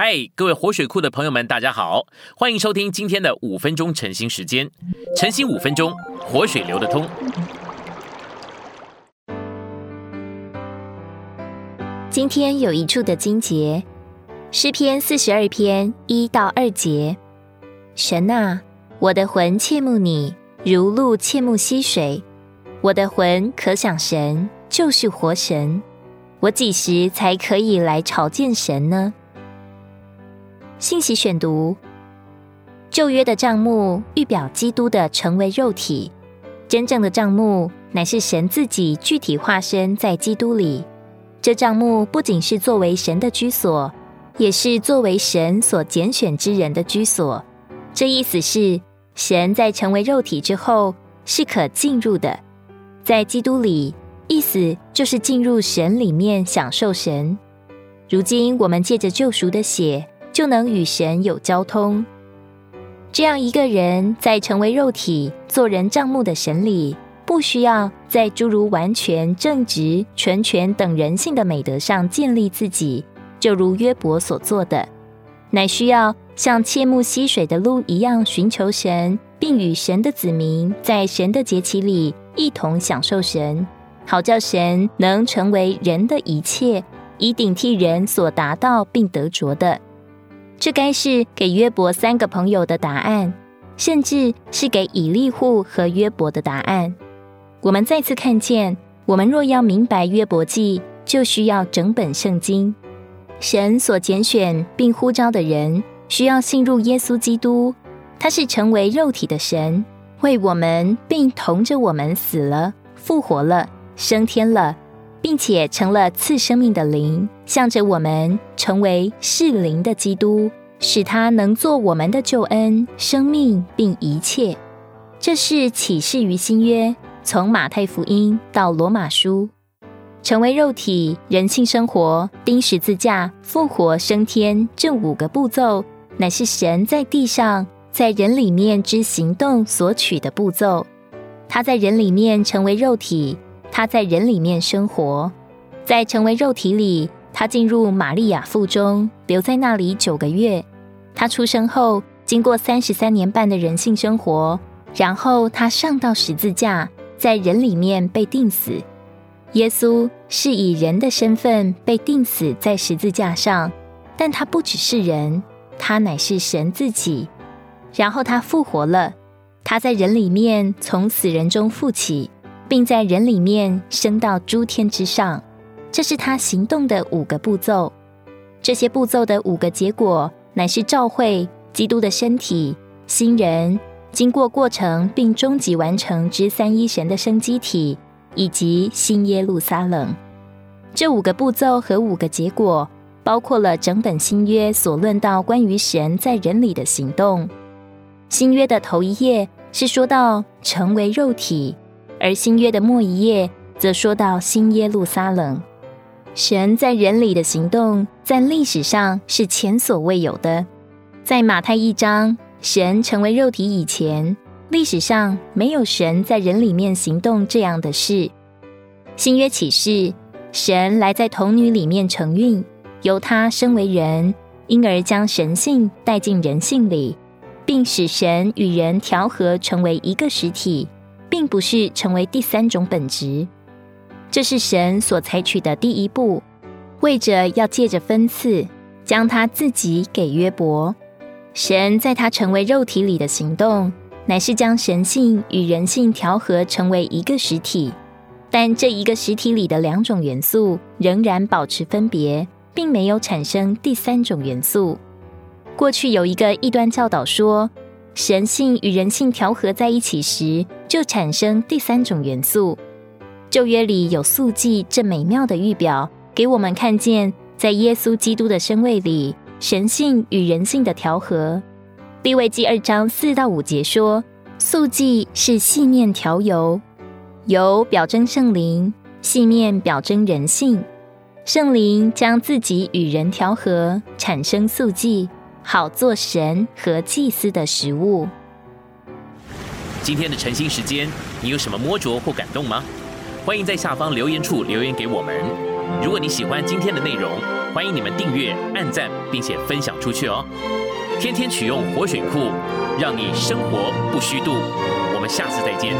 嗨，各位活水库的朋友们，大家好，欢迎收听今天的五分钟晨兴时间。晨兴五分钟，活水流得通。今天有一处的经节，诗篇四十二篇一到二节。神啊，我的魂切慕你，如鹿切慕溪水。我的魂可想神，就是活神。我几时才可以来朝见神呢？信息选读：旧约的账目预表基督的成为肉体，真正的账目乃是神自己具体化身在基督里。这账目不仅是作为神的居所，也是作为神所拣选之人的居所。这意思是，神在成为肉体之后是可进入的，在基督里，意思就是进入神里面享受神。如今我们借着救赎的血。就能与神有交通。这样一个人在成为肉体、做人账目的神里，不需要在诸如完全、正直、纯全等人性的美德上建立自己，就如约伯所做的，乃需要像切慕溪水的鹿一样寻求神，并与神的子民在神的节期里一同享受神，好叫神能成为人的一切，以顶替人所达到并得着的。这该是给约伯三个朋友的答案，甚至是给以利户和约伯的答案。我们再次看见，我们若要明白约伯记，就需要整本圣经。神所拣选并呼召的人，需要信入耶稣基督，他是成为肉体的神，为我们并同着我们死了、复活了、升天了，并且成了赐生命的灵。向着我们成为适灵的基督，使他能做我们的救恩、生命并一切。这是启示于新约，从马太福音到罗马书，成为肉体、人性生活、钉十字架、复活、升天这五个步骤，乃是神在地上在人里面之行动所取的步骤。他在人里面成为肉体，他在人里面生活，在成为肉体里。他进入玛利亚腹中，留在那里九个月。他出生后，经过三十三年半的人性生活，然后他上到十字架，在人里面被钉死。耶稣是以人的身份被钉死在十字架上，但他不只是人，他乃是神自己。然后他复活了，他在人里面从死人中复起，并在人里面升到诸天之上。这是他行动的五个步骤，这些步骤的五个结果乃是召会基督的身体、新人经过过程并终极完成之三一神的生机体，以及新耶路撒冷。这五个步骤和五个结果，包括了整本新约所论到关于神在人里的行动。新约的头一页是说到成为肉体，而新约的末一页则说到新耶路撒冷。神在人里的行动，在历史上是前所未有的。在马太一章，神成为肉体以前，历史上没有神在人里面行动这样的事。新约启示，神来在童女里面承孕，由他生为人，因而将神性带进人性里，并使神与人调和成为一个实体，并不是成为第三种本质。这是神所采取的第一步，为着要借着分赐，将他自己给约伯。神在他成为肉体里的行动，乃是将神性与人性调和成为一个实体。但这一个实体里的两种元素仍然保持分别，并没有产生第三种元素。过去有一个异端教导说，神性与人性调和在一起时，就产生第三种元素。旧约里有素祭这美妙的预表，给我们看见在耶稣基督的身位里，神性与人性的调和。利未记二章四到五节说，素祭是细面调油，油表征圣灵，细面表征人性。圣灵将自己与人调和，产生素祭，好做神和祭司的食物。今天的晨兴时间，你有什么摸着或感动吗？欢迎在下方留言处留言给我们。如果你喜欢今天的内容，欢迎你们订阅、按赞，并且分享出去哦。天天取用活水库，让你生活不虚度。我们下次再见。